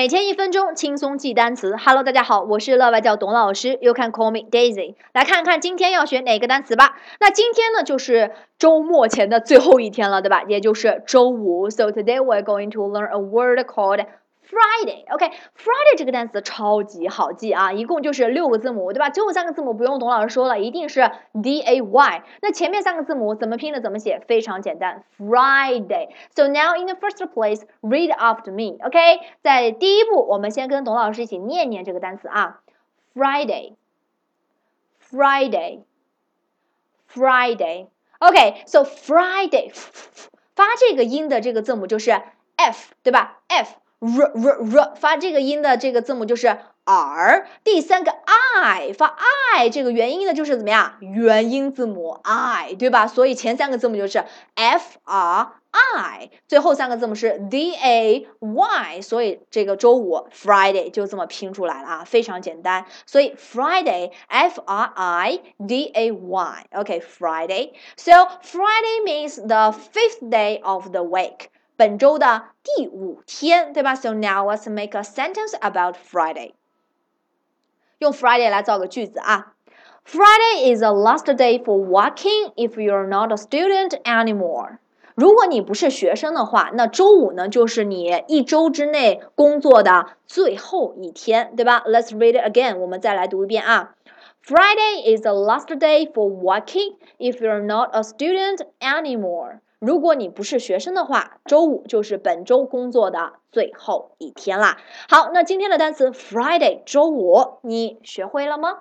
每天一分钟轻松记单词。Hello，大家好，我是乐外教董老师，You can call me Daisy。来看看今天要学哪个单词吧。那今天呢，就是周末前的最后一天了，对吧？也就是周五。So today we're going to learn a word called Friday，OK，Friday 这个单词超级好记啊，一共就是六个字母，对吧？最后三个字母不用董老师说了，一定是 D A Y。那前面三个字母怎么拼的？怎么写？非常简单，Friday。So now in the first place, read after me，OK？在第一步，我们先跟董老师一起念念这个单词啊，Friday，Friday，Friday。OK，so Friday 发这个音的这个字母就是 F，对吧？F。 r r r 发这个音的这个字母就是 r，第三个 i 发 i 这个元音的就是怎么样？元音字母 i，对吧？所以前三个字母就是 f r i，最后三个字母是 d a y，所以这个周五 Friday 就这么拼出来了啊，非常简单。所以 Friday f r i d a y，OK Friday，so Friday means the fifth day of the week。 本周的第五天，对吧？So now let's make a sentence about Friday。用 Friday 来造个句子啊。Friday is the last day for working if you're not a student anymore。如果你不是学生的话，那周五呢就是你一周之内工作的最后一天，对吧？Let's read it again。我们再来读一遍啊。Friday is the last day for working if you're not a student anymore。 如果你不是学生的话，周五就是本周工作的最后一天啦。好，那今天的单词 Friday，周五，你学会了吗？